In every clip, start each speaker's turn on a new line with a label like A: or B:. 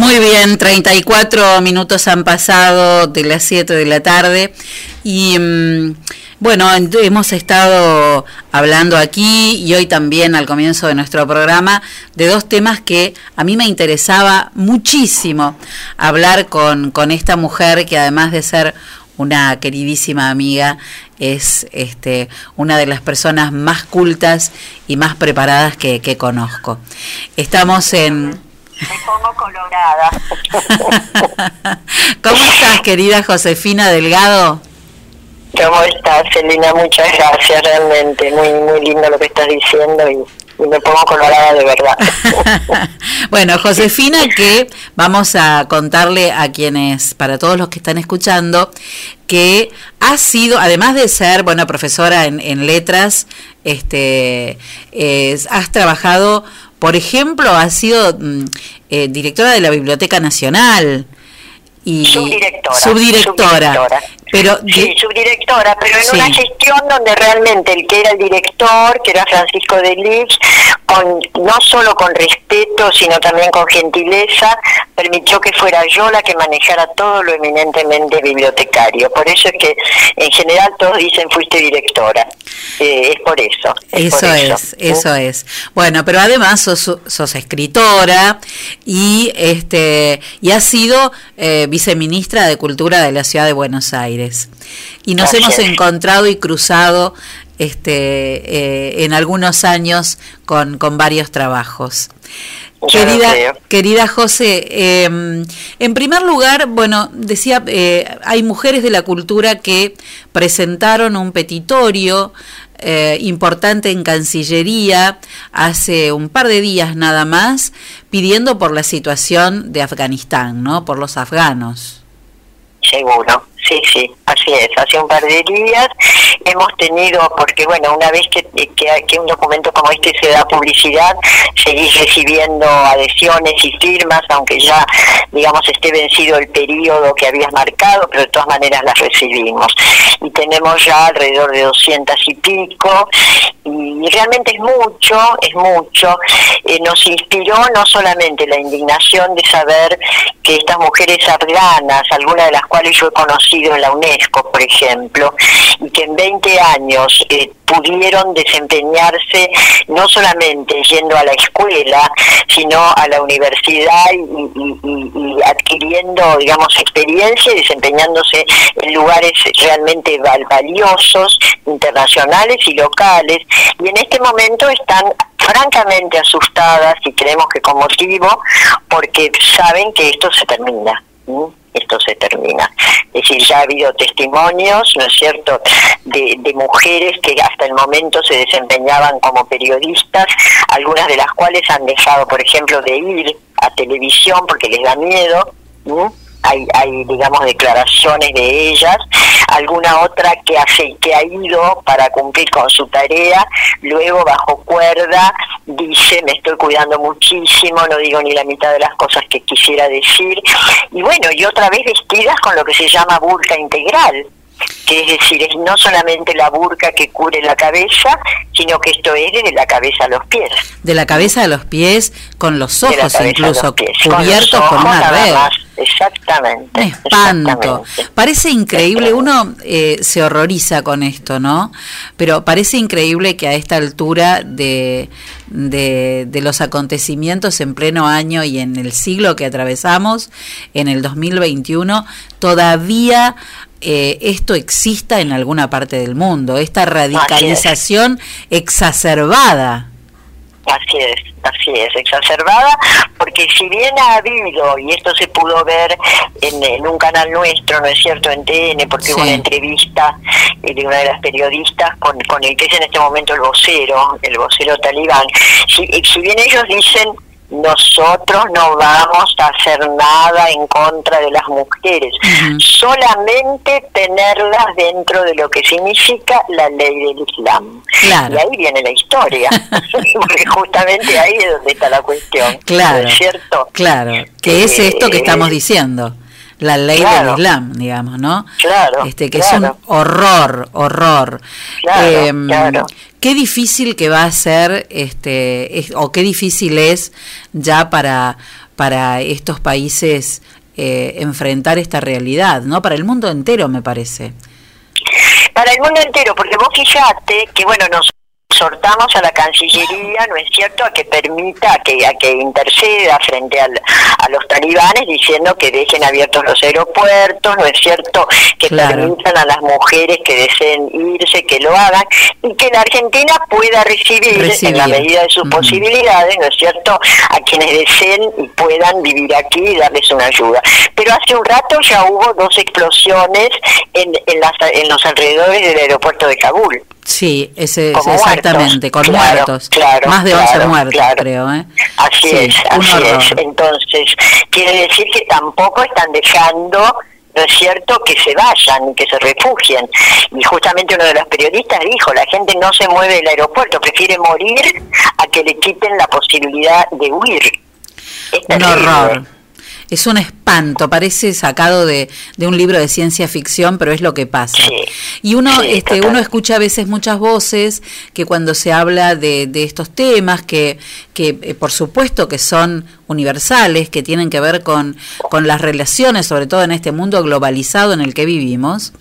A: Muy bien, 34 minutos han pasado de las 7 de la tarde y mm, bueno, hemos estado hablando aquí y hoy también al comienzo de nuestro programa de dos temas que a mí me interesaba muchísimo hablar con, con esta mujer que además de ser una queridísima amiga, es este, una de las personas más cultas y más preparadas que, que conozco. Estamos en
B: me pongo colorada.
A: ¿Cómo estás, querida Josefina Delgado?
B: ¿Cómo estás, Celina? Muchas gracias, realmente. Muy, muy lindo lo que estás diciendo y, me pongo colorada de verdad.
A: bueno, Josefina, que vamos a contarle a quienes, para todos los que están escuchando, que ha sido, además de ser, bueno, profesora en, en letras, este, has trabajado por ejemplo, ha sido mm, eh, directora de la Biblioteca Nacional.
B: Y subdirectora.
A: Subdirectora.
B: Pero sí, subdirectora, pero en una gestión donde realmente el que era el director, que era Francisco de Lich, con, no solo con respeto, sino también con gentileza, permitió que fuera yo la que manejara todo lo eminentemente bibliotecario. Por eso es que en general todos dicen fuiste directora. Eh, es por eso.
A: eso, es, eso es. Bueno, pero además sos, sos escritora y este y has sido eh, viceministra de Cultura de la Ciudad de Buenos Aires. Y nos hemos encontrado y cruzado este, eh, en algunos años con, con varios trabajos. querida, querida José, em, en primer lugar, bueno, decía, eh, hay mujeres de la cultura que presentaron un petitorio eh, importante en Cancillería hace un par de días nada más, pidiendo por la situación de Afganistán, ¿no? Por los afganos.
B: Seguro. Sí, sí, así es. Hace un par de días hemos tenido, porque bueno, una vez que, que, un documento como este se da publicidad, seguís recibiendo adhesiones y firmas, aunque ya, digamos, esté vencido el periodo que habías marcado, pero de todas maneras las recibimos. Y tenemos ya alrededor de doscientas y pico, y realmente es mucho, es mucho. Eh, nos inspiró no solamente la indignación de saber que estas mujeres afganas, algunas de las cuales yo he conocido, en la UNESCO, por ejemplo, y que en 20 años eh, pudieron desempeñarse no solamente yendo a la escuela, sino a la universidad y, adquiriendo, digamos, experiencia y desempeñándose en lugares realmente valiosos, internacionales y locales. Y en este momento están francamente asustadas y creemos que con motivo, porque saben que esto se termina esto se termina. Es decir, ya ha habido testimonios, ¿no es cierto?, de, de, mujeres que hasta el momento se desempeñaban como periodistas, algunas de las cuales han dejado, por ejemplo, de ir a televisión porque les da miedo hay, digamos declaraciones de ellas, alguna otra que hace que ha ido para cumplir con su tarea, luego bajo cuerda dice me estoy cuidando muchísimo, no digo ni la mitad de las cosas que quisiera decir, y bueno, y otra vez vestidas con lo que se llama burka integral, que es decir, es no solamente la burka que cubre la cabeza, sino que esto es de la cabeza a los pies.
A: De la cabeza a los pies, con los ojos incluso cubiertos con, una red.
B: Exactamente.
A: espanto. Parece increíble, uno eh, se horroriza con esto, ¿no? Pero parece increíble que a esta altura de, de, de, los acontecimientos en pleno año y en el siglo que atravesamos, en el 2021, todavía eh, esto exista en alguna parte del mundo, esta radicalización exacerbada.
B: Así es, así es, exacerbada, porque si bien ha habido, y esto se pudo ver en, un canal nuestro, ¿no es cierto?, en TN, porque hubo una entrevista eh, de una de las periodistas con, con el que es en este momento el vocero, el vocero talibán, si, si bien ellos dicen nosotros no vamos a hacer nada en contra de las mujeres, solamente tenerlas dentro de lo que significa la ley del Islam. Y ahí viene la historia, porque justamente ahí es donde está la cuestión.
A: Claro, cierto? Claro, que es esto que eh, estamos diciendo la ley del Islam, digamos, ¿no?
B: Claro.
A: Este, que es un horror, horror. Em, qué difícil que va a ser, este, o qué difícil es ya para para estos países eh, enfrentar esta realidad, ¿no? Para el mundo entero, me parece.
B: Para el mundo entero, porque vos fijate que, bueno, nos exhortamos a la Cancillería, ¿no es cierto?, a que permita, a que, a que interceda frente al, a los talibanes diciendo que dejen abiertos los aeropuertos, ¿no es cierto?, que permitan a las mujeres que deseen irse, que lo hagan, y que la Argentina pueda recibir, en la medida de sus posibilidades, ¿no es cierto?, a quienes deseen y puedan vivir aquí y darles una ayuda. Pero hace un rato ya hubo dos explosiones en, en, las, en los alrededores del aeropuerto de Kabul.
A: Sí, ese, exactamente, con muertos. Más de 11 muertos, creo. ¿eh?
B: Así es, así es. Entonces, quiere decir que tampoco están dejando no es cierto que se vayan, que se refugien. Y justamente uno de los periodistas dijo, la gente no se mueve del aeropuerto, prefiere morir a que le quiten la posibilidad de huir.
A: un horror. Es un espanto, parece sacado de, de, un libro de ciencia ficción, pero es lo que pasa. y uno, este, uno escucha a veces muchas voces que cuando se habla de, de estos temas, que, que eh, por supuesto que son universales, que tienen que ver con, con las relaciones, sobre todo en este mundo globalizado en el que vivimos,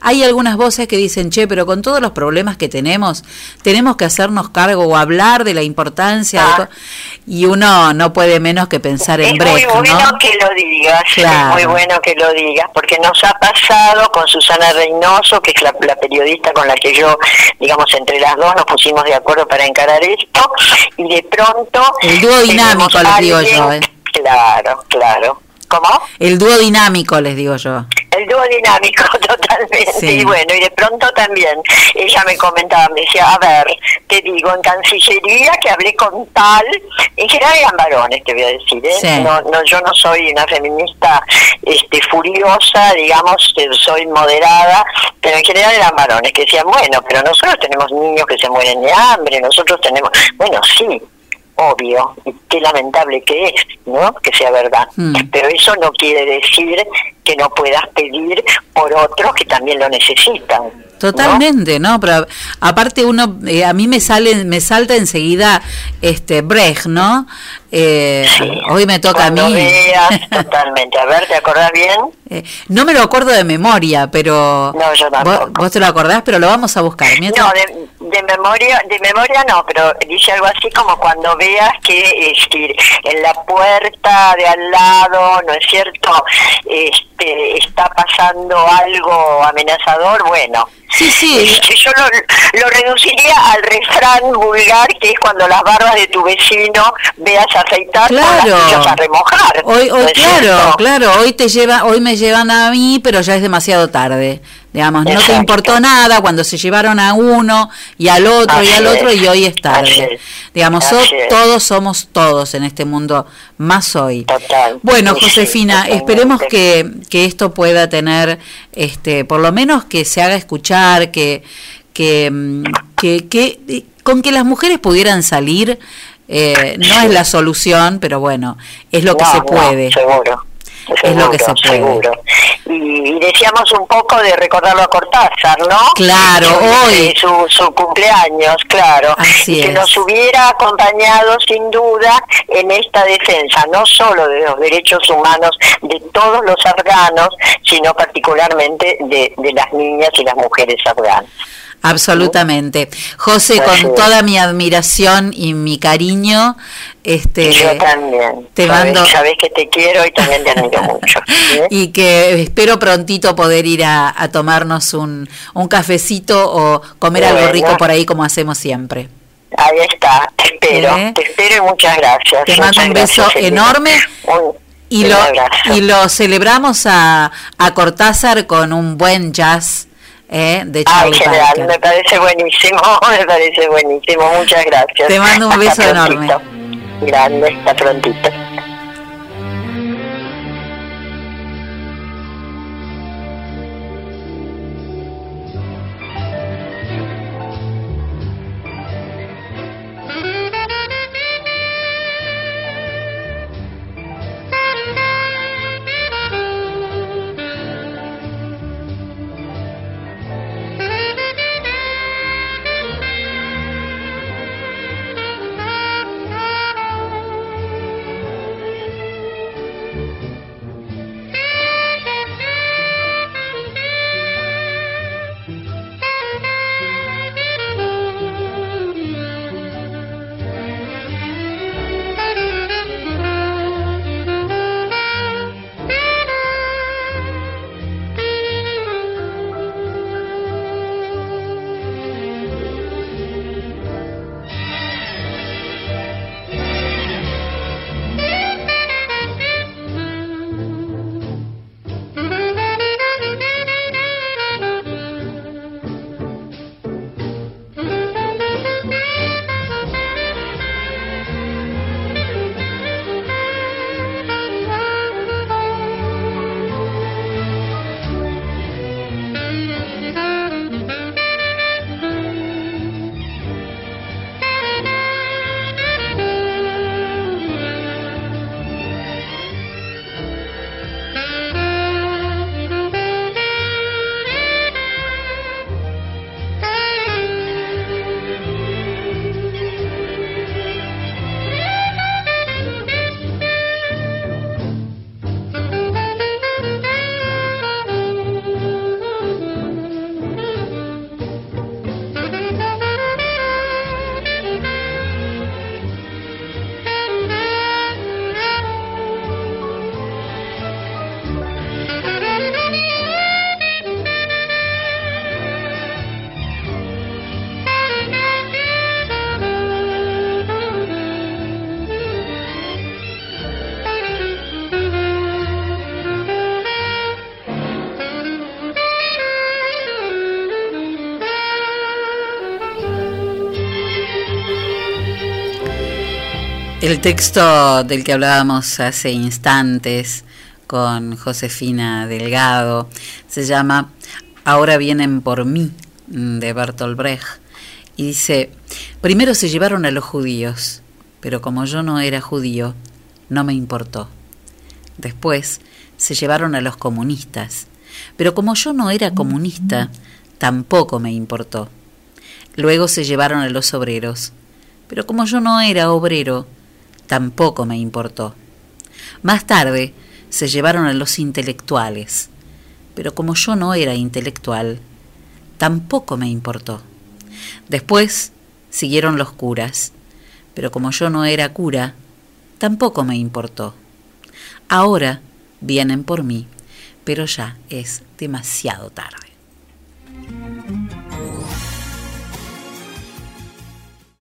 A: hay algunas voces que dicen, che, pero con todos los problemas que tenemos, tenemos que hacernos cargo o hablar de la importancia. Ah. y uno no puede menos que pensar en Brecht.
B: Es muy bueno que lo digas, es muy bueno que lo digas, porque nos ha pasado con Susana Reynoso, que es la, periodista con la que yo, digamos, entre las dos nos pusimos de acuerdo para encarar esto, y de pronto...
A: El dúo dinámico, les digo yo. ¿Eh?
B: Claro, claro. ¿Cómo?
A: El dúo dinámico, les digo yo.
B: El dúo dinámico, totalmente. Y bueno, y de pronto también ella me comentaba, me decía, a ver, te digo, en Cancillería que hablé con tal, en general eran varones, te voy a decir, ¿eh? No, no, yo no soy una feminista este, furiosa, digamos, soy moderada, pero en general eran varones que decían, bueno, pero nosotros tenemos niños que se mueren de hambre, nosotros tenemos, bueno, sí, obvio, y qué lamentable que es, ¿no? Que sea verdad. Mm. Pero eso no quiere decir que no puedas pedir por otros que también lo necesitan.
A: Totalmente, ¿no? Pero aparte uno, eh, a mí me sale, me salta enseguida este Brecht, ¿no? Eh, hoy me toca a mí.
B: totalmente. A ver, ¿te acordás bien?
A: Eh, no me lo acuerdo de memoria, pero...
B: No, yo tampoco.
A: Vos, te lo acordás, pero lo vamos a buscar.
B: No, de, memoria de memoria no, pero dice algo así como cuando veas que este, en la puerta de al lado, ¿no es cierto? Este, está pasando algo amenazador, bueno
A: Sí, sí.
B: Este, yo lo, reduciría al refrán vulgar que es cuando las barbas de tu vecino veas afeitar claro. a remojar.
A: Hoy, hoy claro, claro, hoy te lleva, hoy me llevan a mí, pero ya es demasiado tarde. Digamos, no te importó nada cuando se llevaron a uno y al otro y al otro y hoy es tarde. Digamos, todos somos todos en este mundo, más hoy. Bueno, Josefina, esperemos que, que esto pueda tener, este, por lo menos que se haga escuchar, que, que, mm, que, con que las mujeres pudieran salir, eh, no es la solución, pero bueno, es lo que se puede.
B: seguro es lo que se puede. Seguro. Y, decíamos un poco de recordarlo a Cortázar, ¿no?
A: Claro, hoy.
B: Su, su cumpleaños, claro.
A: Así
B: que nos hubiera acompañado sin duda en esta defensa, no solo de los derechos humanos de todos los afganos, sino particularmente de, de las niñas y las mujeres afganas.
A: Absolutamente. José, con toda mi admiración y mi cariño, este,
B: yo también.
A: Te mando.
B: Sabes que te quiero y también te admiro mucho.
A: Y que espero prontito poder ir a, tomarnos un, un, cafecito o comer algo rico por ahí como hacemos siempre.
B: Ahí está, te espero, ¿Eh? te espero y muchas gracias.
A: Te mando un beso enorme. y lo, y lo celebramos a, a Cortázar con un buen jazz ¿eh? de
B: Charlie Ay, me parece buenísimo, me parece buenísimo, muchas gracias.
A: Te mando un beso enorme.
B: Grande, hasta prontito.
A: El texto del que hablábamos hace instantes con Josefina Delgado se llama Ahora vienen por mí de Bertolt Brecht y dice, primero se llevaron a los judíos, pero como yo no era judío, no me importó. Después se llevaron a los comunistas, pero como yo no era comunista, tampoco me importó. Luego se llevaron a los obreros, pero como yo no era obrero, tampoco me importó. Más tarde se llevaron a los intelectuales, pero como yo no era intelectual, tampoco me importó. Después siguieron los curas, pero como yo no era cura, tampoco me importó. Ahora vienen por mí, pero ya es demasiado tarde.